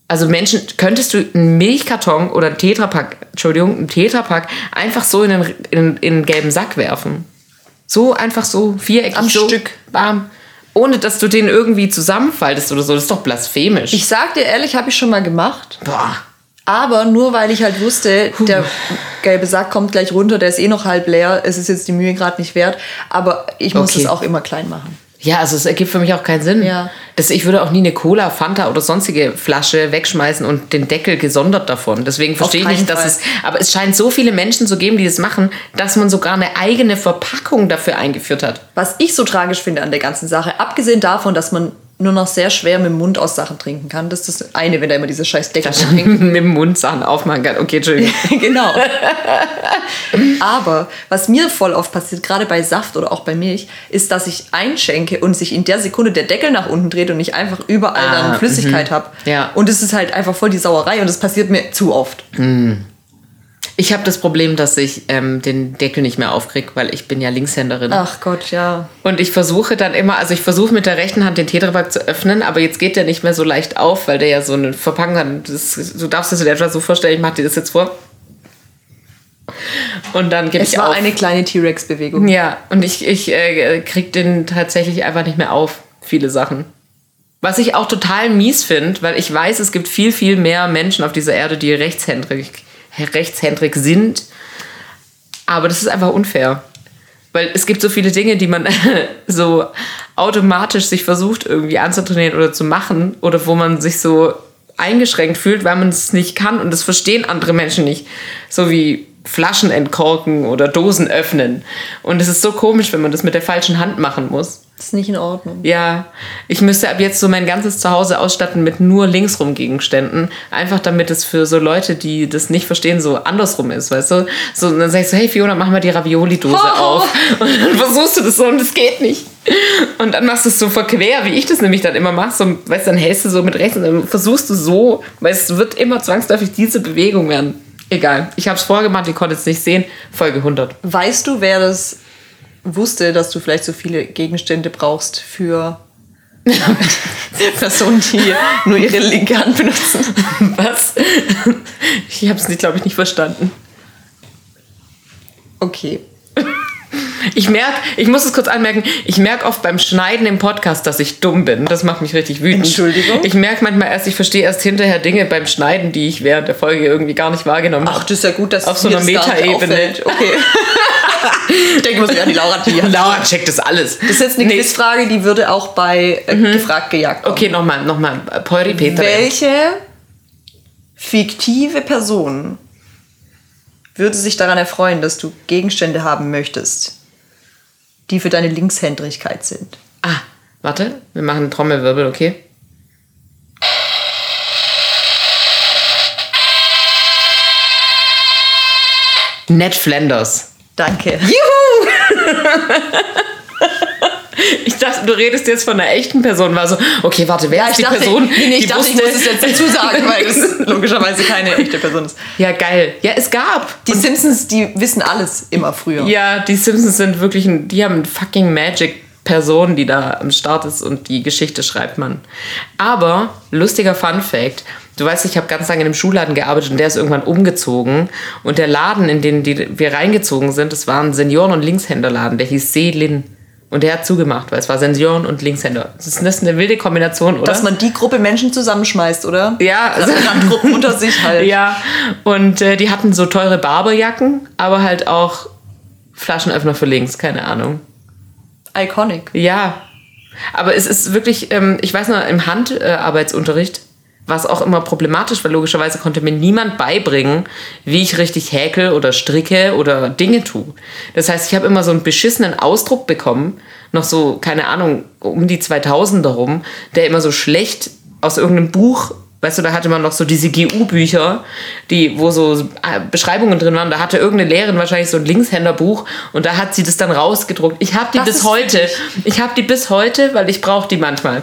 S1: Also Menschen, könntest du einen Milchkarton oder einen Tetrapack, Entschuldigung, einen Tetrapack einfach so in einen, in, in einen gelben Sack werfen? So einfach so viereckig
S2: am
S1: so,
S2: Stück,
S1: bam. Ohne dass du den irgendwie zusammenfaltest oder so. Das ist doch blasphemisch.
S2: Ich sag dir ehrlich, habe ich schon mal gemacht.
S1: Boah.
S2: Aber nur weil ich halt wusste, der gelbe Sack kommt gleich runter, der ist eh noch halb leer, es ist jetzt die Mühe gerade nicht wert. Aber ich muss okay. es auch immer klein machen.
S1: Ja, also es ergibt für mich auch keinen Sinn.
S2: Ja.
S1: Das, ich würde auch nie eine Cola, Fanta oder sonstige Flasche wegschmeißen und den Deckel gesondert davon. Deswegen verstehe ich nicht, dass Fall. es. Aber es scheint so viele Menschen zu geben, die das machen, dass man sogar eine eigene Verpackung dafür eingeführt hat.
S2: Was ich so tragisch finde an der ganzen Sache, abgesehen davon, dass man nur noch sehr schwer mit dem Mund aus Sachen trinken kann. Das ist das eine, wenn er immer diese scheiß Deckel
S1: trinkt. mit dem Mund Sachen aufmachen kann. Okay, Entschuldigung.
S2: genau. Aber was mir voll oft passiert, gerade bei Saft oder auch bei Milch, ist, dass ich einschenke und sich in der Sekunde der Deckel nach unten dreht und ich einfach überall ah, dann Flüssigkeit habe.
S1: Ja.
S2: Und es ist halt einfach voll die Sauerei und es passiert mir zu oft.
S1: Mhm. Ich habe das Problem, dass ich ähm, den Deckel nicht mehr aufkriege, weil ich bin ja Linkshänderin.
S2: Ach Gott, ja.
S1: Und ich versuche dann immer, also ich versuche mit der rechten Hand den Tetrapack zu öffnen, aber jetzt geht der nicht mehr so leicht auf, weil der ja so eine Verpackung hat. Das, du darfst es dir etwa so vorstellen, ich mache dir das jetzt vor. Und dann gebe ich
S2: war auf. eine kleine T-Rex-Bewegung.
S1: Ja, und ich, ich äh, krieg den tatsächlich einfach nicht mehr auf, viele Sachen. Was ich auch total mies finde, weil ich weiß, es gibt viel, viel mehr Menschen auf dieser Erde, die rechtshändig rechtshändrig sind. Aber das ist einfach unfair. Weil es gibt so viele Dinge, die man so automatisch sich versucht irgendwie anzutrainieren oder zu machen oder wo man sich so eingeschränkt fühlt, weil man es nicht kann und das verstehen andere Menschen nicht. So wie Flaschen entkorken oder Dosen öffnen. Und es ist so komisch, wenn man das mit der falschen Hand machen muss.
S2: Das ist nicht in Ordnung.
S1: Ja, ich müsste ab jetzt so mein ganzes Zuhause ausstatten mit nur linksrum Gegenständen. Einfach damit es für so Leute, die das nicht verstehen, so andersrum ist, weißt du? So, und dann sagst du, hey Fiona, mach mal die Ravioli-Dose oh. auf. Und dann versuchst du das so und es geht nicht. Und dann machst du es so verquer, wie ich das nämlich dann immer mache. So, weißt du, dann hältst du so mit rechts und dann versuchst du so, weil es wird immer zwangsläufig diese Bewegung werden. Egal, ich habe es vorgemacht, ihr konntet es nicht sehen. Folge 100.
S2: Weißt du, wer das wusste, dass du vielleicht so viele Gegenstände brauchst für Personen, die nur ihre linke Hand benutzen.
S1: Was? Ich habe es, glaube ich, nicht verstanden.
S2: Okay.
S1: Ich merke, ich muss es kurz anmerken, ich merke oft beim Schneiden im Podcast, dass ich dumm bin. Das macht mich richtig wütend. Entschuldigung. Ich merke manchmal erst, ich verstehe erst hinterher Dinge beim Schneiden, die ich während der Folge irgendwie gar nicht wahrgenommen habe. Ach, das ist ja gut, dass auf so einer Metaebene. Okay. ich denke, muss ja die Laura die Laura checkt das alles.
S2: Das ist jetzt eine nee. Quizfrage, die würde auch bei äh, mhm. gefragt gejagt
S1: kommen. Okay, nochmal, nochmal. Peuri
S2: Peter. Welche fiktive Person würde sich daran erfreuen, dass du Gegenstände haben möchtest, die für deine Linkshändrigkeit sind.
S1: Ah, warte, wir machen einen Trommelwirbel, okay? Ned Flanders.
S2: Danke. Juhu!
S1: Ich dachte, du redest jetzt von einer echten Person. War so, okay, warte, wer ja, ist die dachte, Person? Nee, nee, ich dachte, wusste, ich muss es jetzt dazu sagen, weil es logischerweise keine echte Person ist. Ja, geil. Ja, es gab.
S2: Die Und Simpsons, die wissen alles immer früher.
S1: Ja, die Simpsons sind wirklich ein, die haben fucking Magic Person, die da am Start ist und die Geschichte schreibt man. Aber lustiger Fun Fact: Du weißt, ich habe ganz lange in einem Schuhladen gearbeitet und der ist irgendwann umgezogen. Und der Laden, in den die wir reingezogen sind, das war ein Senioren- und Linkshänderladen, der hieß Seelin. Und der hat zugemacht, weil es war Senioren und Linkshänder. Das ist, das ist eine wilde Kombination, oder?
S2: Dass man die Gruppe Menschen zusammenschmeißt, oder? Ja. Also Randgruppen
S1: unter sich halt. Ja, und äh, die hatten so teure Barberjacken, aber halt auch Flaschenöffner für links, keine Ahnung.
S2: Iconic.
S1: Ja. Aber es ist wirklich, ähm, ich weiß noch, im Handarbeitsunterricht war es auch immer problematisch, weil logischerweise konnte mir niemand beibringen, wie ich richtig häkel oder stricke oder Dinge tue. Das heißt, ich habe immer so einen beschissenen Ausdruck bekommen, noch so, keine Ahnung, um die 2000 herum, der immer so schlecht aus irgendeinem Buch Weißt du, da hatte man noch so diese GU-Bücher, die, wo so äh, Beschreibungen drin waren. Da hatte irgendeine Lehrerin wahrscheinlich so ein Linkshänderbuch und da hat sie das dann rausgedruckt. Ich habe die das bis heute. Ich habe die bis heute, weil ich brauche die manchmal.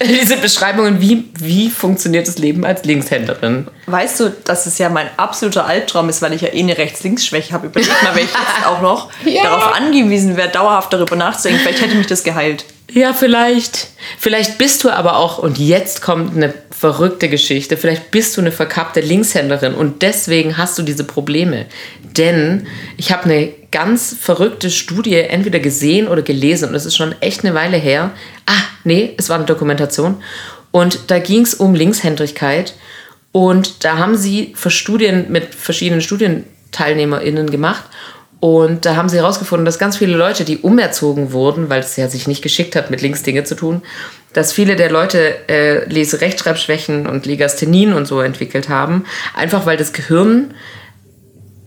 S1: diese Beschreibungen, wie, wie funktioniert das Leben als Linkshänderin?
S2: Weißt du, dass es ja mein absoluter Albtraum ist, weil ich ja eh eine Rechts-Links-Schwäche habe. Überleg mal, wenn ich jetzt auch noch ja. darauf angewiesen wäre, dauerhaft darüber nachzudenken. Vielleicht hätte mich das geheilt.
S1: Ja, vielleicht. Vielleicht bist du aber auch, und jetzt kommt eine verrückte Geschichte, vielleicht bist du eine verkappte Linkshänderin und deswegen hast du diese Probleme. Denn ich habe eine ganz verrückte Studie entweder gesehen oder gelesen und das ist schon echt eine Weile her. Ah, nee, es war eine Dokumentation. Und da ging es um Linkshändrigkeit und da haben sie für Studien mit verschiedenen StudienteilnehmerInnen gemacht und da haben sie herausgefunden, dass ganz viele Leute, die umerzogen wurden, weil es ja sich nicht geschickt hat, mit links Dinge zu tun, dass viele der Leute äh, Lese-Rechtschreibschwächen und Legasthenien und so entwickelt haben, einfach weil das Gehirn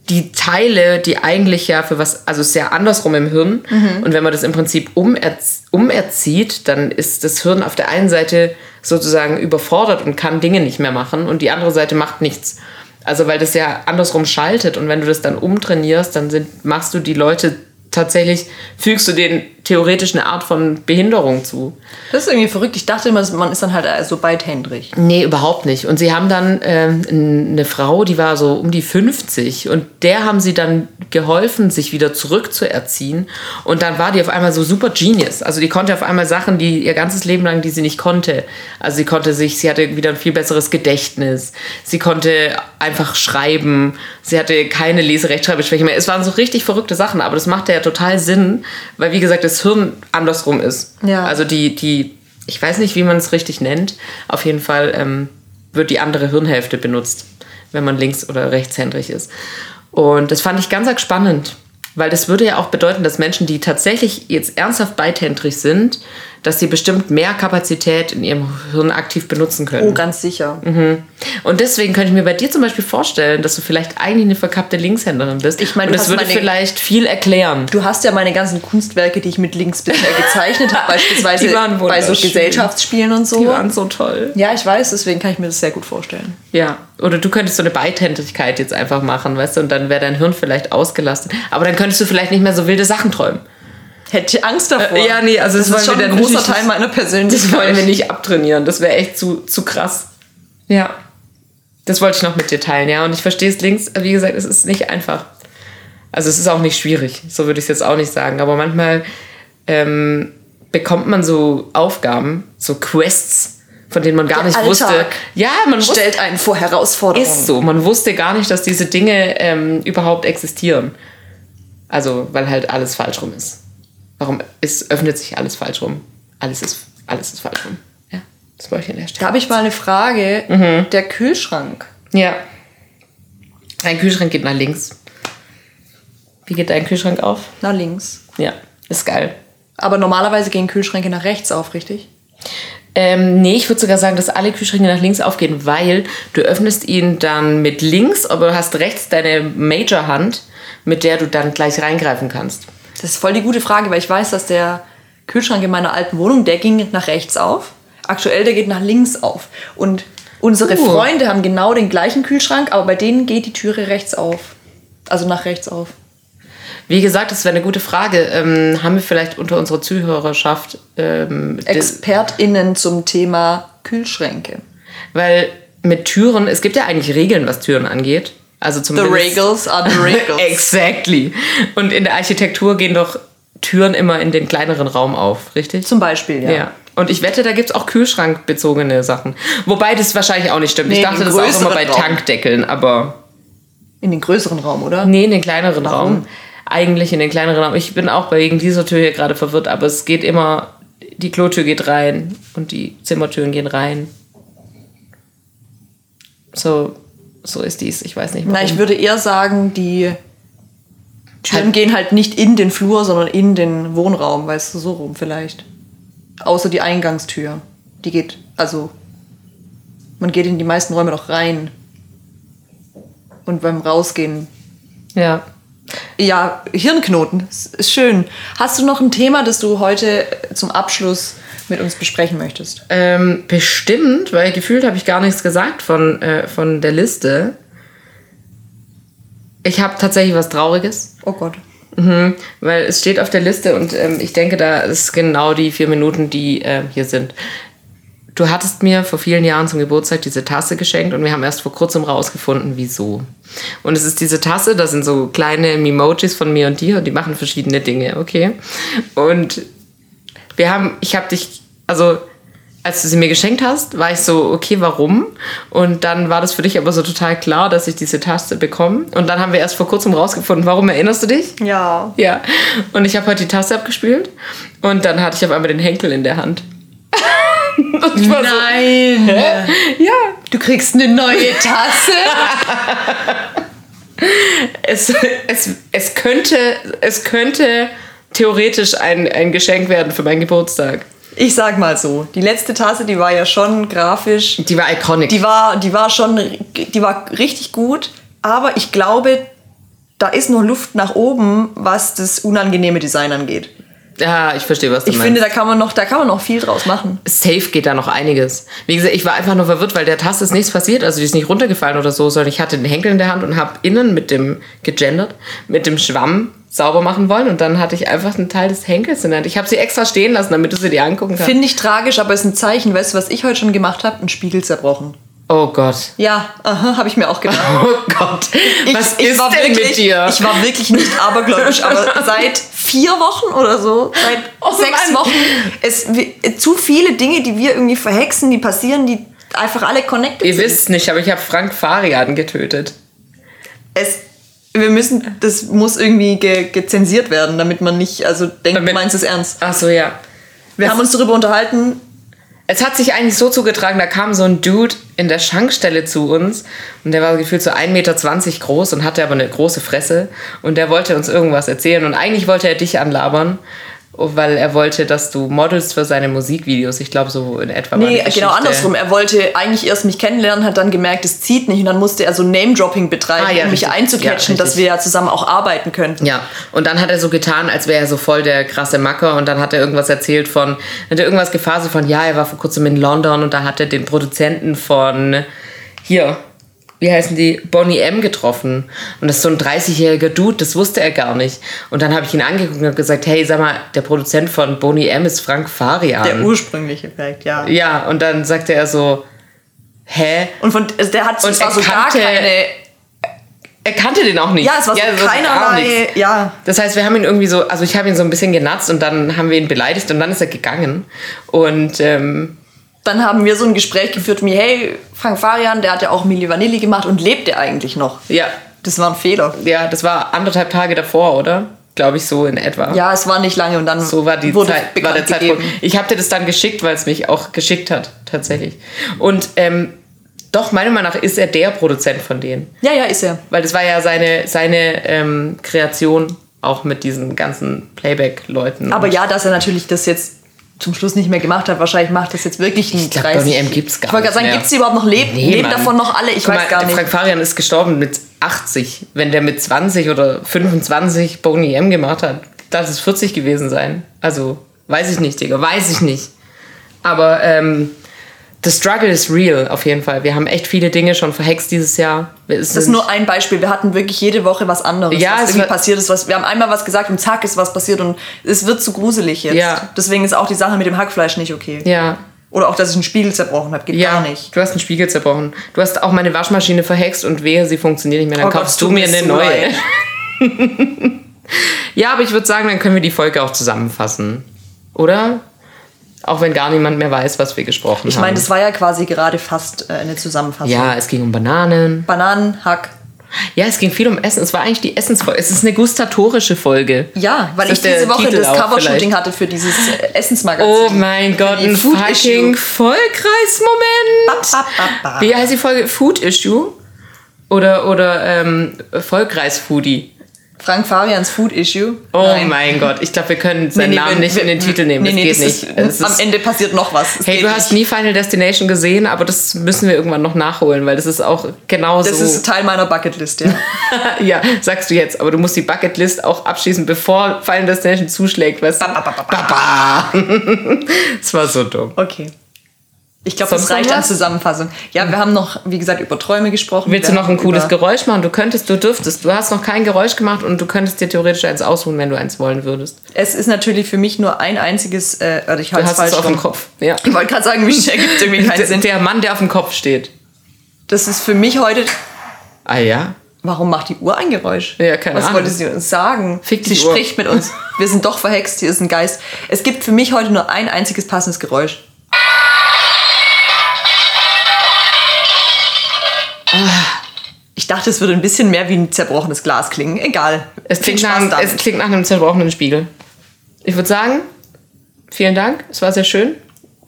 S1: die Teile, die eigentlich ja für was, also sehr andersrum im Hirn. Mhm. Und wenn man das im Prinzip umerz umerzieht, dann ist das Hirn auf der einen Seite sozusagen überfordert und kann Dinge nicht mehr machen und die andere Seite macht nichts. Also weil das ja andersrum schaltet. Und wenn du das dann umtrainierst, dann sind, machst du die Leute tatsächlich, fügst du den theoretisch eine Art von Behinderung zu.
S2: Das ist irgendwie verrückt. Ich dachte immer, man ist dann halt so beidhändig.
S1: Nee, überhaupt nicht. Und sie haben dann ähm, eine Frau, die war so um die 50 und der haben sie dann geholfen, sich wieder zurückzuerziehen. Und dann war die auf einmal so super Genius. Also die konnte auf einmal Sachen, die ihr ganzes Leben lang, die sie nicht konnte. Also sie konnte sich, sie hatte wieder ein viel besseres Gedächtnis. Sie konnte einfach schreiben. Sie hatte keine Leserechtschreibschwäche mehr. Es waren so richtig verrückte Sachen, aber das machte ja total Sinn, weil wie gesagt, das das Hirn andersrum ist. Ja. Also die, die, ich weiß nicht, wie man es richtig nennt. Auf jeden Fall ähm, wird die andere Hirnhälfte benutzt, wenn man links- oder rechtshändrig ist. Und das fand ich ganz arg spannend, weil das würde ja auch bedeuten, dass Menschen, die tatsächlich jetzt ernsthaft beidhändrig sind, dass sie bestimmt mehr Kapazität in ihrem Hirn aktiv benutzen können.
S2: Oh, ganz sicher.
S1: Mhm. Und deswegen könnte ich mir bei dir zum Beispiel vorstellen, dass du vielleicht eigentlich eine verkappte Linkshänderin bist. Ich meine, das würde meine, vielleicht viel erklären.
S2: Du hast ja meine ganzen Kunstwerke, die ich mit links bisher gezeichnet habe, beispielsweise bei so Gesellschaftsspielen und so.
S1: Die waren so toll.
S2: Ja, ich weiß, deswegen kann ich mir das sehr gut vorstellen.
S1: Ja, oder du könntest so eine Beidhändigkeit jetzt einfach machen, weißt du, und dann wäre dein Hirn vielleicht ausgelastet. Aber dann könntest du vielleicht nicht mehr so wilde Sachen träumen
S2: hätte ich Angst davor. Äh, ja, nee, also das, das ist schon ein großer Teil meiner Persönlichkeit.
S1: Das wollen wir nicht abtrainieren. Das wäre echt zu, zu krass. Ja. Das wollte ich noch mit dir teilen, ja. Und ich verstehe es links, wie gesagt, es ist nicht einfach. Also es ist auch nicht schwierig, so würde ich es jetzt auch nicht sagen. Aber manchmal ähm, bekommt man so Aufgaben, so Quests, von denen man gar Der nicht Alltag wusste.
S2: Ja, man stellt einen vor Herausforderungen.
S1: Ist so. Man wusste gar nicht, dass diese Dinge ähm, überhaupt existieren. Also, weil halt alles falsch rum ist. Warum ist, öffnet sich alles falsch rum? Alles ist, alles ist falsch rum. Ja, das wollte ich an der
S2: Stelle. Da habe ich mal eine Frage. Mhm. Der Kühlschrank.
S1: Ja. Ein Kühlschrank geht nach links. Wie geht dein Kühlschrank auf?
S2: Nach links.
S1: Ja, ist geil.
S2: Aber normalerweise gehen Kühlschränke nach rechts auf, richtig?
S1: Ähm, nee, ich würde sogar sagen, dass alle Kühlschränke nach links aufgehen, weil du öffnest ihn dann mit links, aber du hast rechts deine Major-Hand, mit der du dann gleich reingreifen kannst.
S2: Das ist voll die gute Frage, weil ich weiß, dass der Kühlschrank in meiner alten Wohnung, der ging nach rechts auf. Aktuell, der geht nach links auf. Und unsere uh. Freunde haben genau den gleichen Kühlschrank, aber bei denen geht die Türe rechts auf. Also nach rechts auf.
S1: Wie gesagt, das wäre eine gute Frage. Ähm, haben wir vielleicht unter unserer Zuhörerschaft ähm,
S2: ExpertInnen zum Thema Kühlschränke?
S1: Weil mit Türen, es gibt ja eigentlich Regeln, was Türen angeht. Also
S2: the Regals are the Regals.
S1: exactly. Und in der Architektur gehen doch Türen immer in den kleineren Raum auf, richtig?
S2: Zum Beispiel, ja. ja.
S1: Und ich wette, da gibt es auch kühlschrankbezogene Sachen. Wobei das wahrscheinlich auch nicht stimmt. Nee, ich dachte, das ist auch immer bei Raum. Tankdeckeln, aber.
S2: In den größeren Raum, oder?
S1: Nee, in den kleineren Warum? Raum eigentlich in den kleineren Raum. Ich bin auch wegen dieser Tür hier gerade verwirrt, aber es geht immer, die Klotür geht rein und die Zimmertüren gehen rein. So, so ist dies. Ich weiß nicht.
S2: Warum. Na, ich würde eher sagen, die Türen halt. gehen halt nicht in den Flur, sondern in den Wohnraum, weißt du, so rum vielleicht. Außer die Eingangstür. Die geht, also, man geht in die meisten Räume noch rein. Und beim Rausgehen.
S1: Ja.
S2: Ja, Hirnknoten. Ist schön. Hast du noch ein Thema, das du heute zum Abschluss mit uns besprechen möchtest?
S1: Ähm, bestimmt, weil gefühlt habe ich gar nichts gesagt von, äh, von der Liste. Ich habe tatsächlich was Trauriges.
S2: Oh Gott.
S1: Mhm, weil es steht auf der Liste und ähm, ich denke, da ist genau die vier Minuten, die äh, hier sind. Du hattest mir vor vielen Jahren zum Geburtstag diese Tasse geschenkt und wir haben erst vor kurzem rausgefunden, wieso. Und es ist diese Tasse, da sind so kleine Memojis von mir und dir und die machen verschiedene Dinge, okay? Und wir haben, ich habe dich, also als du sie mir geschenkt hast, war ich so, okay, warum? Und dann war das für dich aber so total klar, dass ich diese Tasse bekomme. Und dann haben wir erst vor kurzem rausgefunden, warum erinnerst du dich?
S2: Ja.
S1: Ja. Und ich habe heute die Tasse abgespielt und dann hatte ich auf einmal den Henkel in der Hand.
S2: Nein!
S1: So, ja.
S2: Du kriegst eine neue Tasse.
S1: es, es, es, könnte, es könnte theoretisch ein, ein Geschenk werden für meinen Geburtstag.
S2: Ich sag mal so, die letzte Tasse, die war ja schon grafisch.
S1: Die war iconic.
S2: Die war, die war schon, die war richtig gut, aber ich glaube, da ist noch Luft nach oben, was das unangenehme Design angeht.
S1: Ja, ich verstehe, was du
S2: ich meinst. Ich finde, da kann, man noch, da kann man noch viel draus machen.
S1: Safe geht da noch einiges. Wie gesagt, ich war einfach nur verwirrt, weil der Taste ist nichts passiert. Also die ist nicht runtergefallen oder so, sondern ich hatte den Henkel in der Hand und habe innen mit dem, gegendert, mit dem Schwamm sauber machen wollen. Und dann hatte ich einfach einen Teil des Henkels in der Hand. Ich habe sie extra stehen lassen, damit du sie dir angucken kannst.
S2: Finde ich tragisch, aber ist ein Zeichen. Weißt du, was ich heute schon gemacht habe? Ein Spiegel zerbrochen.
S1: Oh Gott.
S2: Ja, habe ich mir auch gedacht.
S1: Oh Gott. Was
S2: ich,
S1: ist
S2: ich
S1: denn
S2: wirklich,
S1: mit dir?
S2: Ich war wirklich nicht abergläubisch, aber seit vier Wochen oder so, seit oh sechs Mann. Wochen, es, zu viele Dinge, die wir irgendwie verhexen, die passieren, die einfach alle connected
S1: Ihr sind. Ihr wisst nicht, aber ich habe Frank Farian getötet.
S2: Es, wir müssen, das muss irgendwie ge, gezensiert werden, damit man nicht, also denkt, damit, du meinst es ernst.
S1: Ach so, ja.
S2: Wir das haben uns darüber unterhalten,
S1: es hat sich eigentlich so zugetragen, da kam so ein Dude in der Schankstelle zu uns und der war gefühlt so 1,20 Meter groß und hatte aber eine große Fresse und der wollte uns irgendwas erzählen und eigentlich wollte er dich anlabern weil er wollte, dass du modelst für seine Musikvideos. Ich glaube, so in etwa.
S2: Nee, genau andersrum. Er wollte eigentlich erst mich kennenlernen, hat dann gemerkt, es zieht nicht und dann musste er so Name-Dropping betreiben, ah, ja, um mich einzucatchen, ja, dass wir ja zusammen auch arbeiten könnten.
S1: Ja, und dann hat er so getan, als wäre er so voll der krasse Macker und dann hat er irgendwas erzählt von, hat er irgendwas gefaselt von, ja, er war vor kurzem in London und da hat er den Produzenten von hier wie heißen die, Bonnie M getroffen. Und das ist so ein 30-jähriger Dude, das wusste er gar nicht. Und dann habe ich ihn angeguckt und habe gesagt, hey, sag mal, der Produzent von Bonnie M ist Frank Farian.
S2: Der ursprüngliche vielleicht, ja.
S1: Ja, und dann sagte er so, hä?
S2: Und von, also der hat und so gar keine...
S1: Er kannte den auch nicht.
S2: Ja, es war so ja, keinerlei, ja.
S1: Das heißt, wir haben ihn irgendwie so, also ich habe ihn so ein bisschen genatzt und dann haben wir ihn beleidigt und dann ist er gegangen. Und ähm,
S2: dann haben wir so ein Gespräch geführt wie, hey, Frank Farian, der hat ja auch Milli Vanilli gemacht und lebt der eigentlich noch?
S1: Ja.
S2: Das war ein Fehler.
S1: Ja, das war anderthalb Tage davor, oder? glaube ich, so in etwa.
S2: Ja, es war nicht lange und dann
S1: so war die wurde Zeit, war der Zeitpunkt. Ich habe dir das dann geschickt, weil es mich auch geschickt hat, tatsächlich. Und ähm, doch, meiner Meinung nach ist er der Produzent von denen.
S2: Ja, ja, ist er.
S1: Weil das war ja seine, seine ähm, Kreation, auch mit diesen ganzen Playback-Leuten.
S2: Aber ja, dass er natürlich das jetzt zum Schluss nicht mehr gemacht hat. Wahrscheinlich macht das jetzt wirklich ein
S1: glaube, Boney M gibt es gar
S2: nicht Ich wollte gerade sagen, gibt es überhaupt noch Leben? Nee, leben davon noch alle? Ich Guck weiß mal, gar nicht.
S1: Frank Farian ist gestorben mit 80. Wenn der mit 20 oder 25 Boney M gemacht hat, darf es 40 gewesen sein. Also, weiß ich nicht, Digga, weiß ich nicht. Aber ähm, The struggle is real, auf jeden Fall. Wir haben echt viele Dinge schon verhext dieses Jahr.
S2: das ist nur ein Beispiel. Wir hatten wirklich jede Woche was anderes, ja, was irgendwie passiert ist. Was, wir haben einmal was gesagt und zack ist was passiert und es wird zu gruselig jetzt. Ja. Deswegen ist auch die Sache mit dem Hackfleisch nicht okay. Ja. Oder auch, dass ich einen Spiegel zerbrochen habe. Geht ja, gar nicht.
S1: Du hast einen Spiegel zerbrochen. Du hast auch meine Waschmaschine verhext und wehe, sie funktioniert nicht mehr. Dann oh kaufst Gott, du mir eine neue. ja, aber ich würde sagen, dann können wir die Folge auch zusammenfassen. Oder? Auch wenn gar niemand mehr weiß, was wir gesprochen
S2: ich
S1: haben.
S2: Ich meine, das war ja quasi gerade fast äh, eine Zusammenfassung.
S1: Ja, es ging um Bananen.
S2: Bananen, Hack.
S1: Ja, es ging viel um Essen. Es war eigentlich die Essensfolge. Es ist eine gustatorische Folge.
S2: Ja, weil ich diese Woche Titel das Covershooting hatte für dieses äh, Essensmagazin.
S1: Oh mein Gott, ein fucking Vollkreismoment. Wie heißt die Folge? Food Issue? Oder, oder ähm, Vollkreis-Foodie?
S2: Frank Fabians Food Issue.
S1: Oh Nein. mein Gott, ich glaube, wir können seinen nee, nee, Namen wir, nicht in den Titel nehmen. Nee, das geht nicht.
S2: Ist, am Ende passiert noch was.
S1: Es hey, du hast nie Final Destination gesehen, aber das müssen wir irgendwann noch nachholen, weil das ist auch genauso.
S2: Das ist Teil meiner Bucketlist, ja.
S1: ja, sagst du jetzt, aber du musst die Bucketlist auch abschließen, bevor Final Destination zuschlägt, weißt du? Ba, ba, ba, das war so dumm.
S2: Okay. Ich glaube, das reicht als Zusammenfassung. Ja, wir haben noch, wie gesagt, über Träume gesprochen.
S1: Willst du noch ein cooles Geräusch machen? Du könntest, du dürftest. Du hast noch kein Geräusch gemacht und du könntest dir theoretisch eins ausruhen, wenn du eins wollen würdest.
S2: Es ist natürlich für mich nur ein einziges, äh, ich halte
S1: es falsch auf dem Kopf. Ja.
S2: Ich wollte gerade sagen, mich ergibt irgendwie keinen Sinn.
S1: Der Mann, der auf dem Kopf steht.
S2: Das ist für mich heute...
S1: Ah ja?
S2: Warum macht die Uhr ein Geräusch?
S1: Ja, keine
S2: Was
S1: Ahnung.
S2: wollte sie uns sagen?
S1: Fick
S2: sie
S1: Uhr.
S2: spricht mit uns. Wir sind doch verhext, hier ist ein Geist. Es gibt für mich heute nur ein einziges passendes Geräusch. Ich dachte, es würde ein bisschen mehr wie ein zerbrochenes Glas klingen. Egal.
S1: Es klingt, nach, es klingt nach einem zerbrochenen Spiegel. Ich würde sagen, vielen Dank. Es war sehr schön.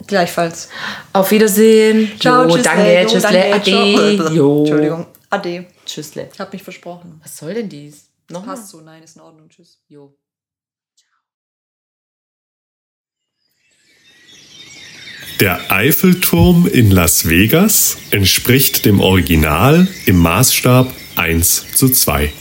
S2: Gleichfalls.
S1: Auf Wiedersehen.
S2: Ciao,
S1: jo, danke, tschüssle, ade.
S2: Jo. Entschuldigung. Ade.
S1: Tschüssle.
S2: Ich habe mich versprochen.
S1: Was soll denn dies?
S2: Noch Passt so, nein, ist in Ordnung. Tschüss.
S1: Jo.
S3: Der Eiffelturm in Las Vegas entspricht dem Original im Maßstab 1 zu 2.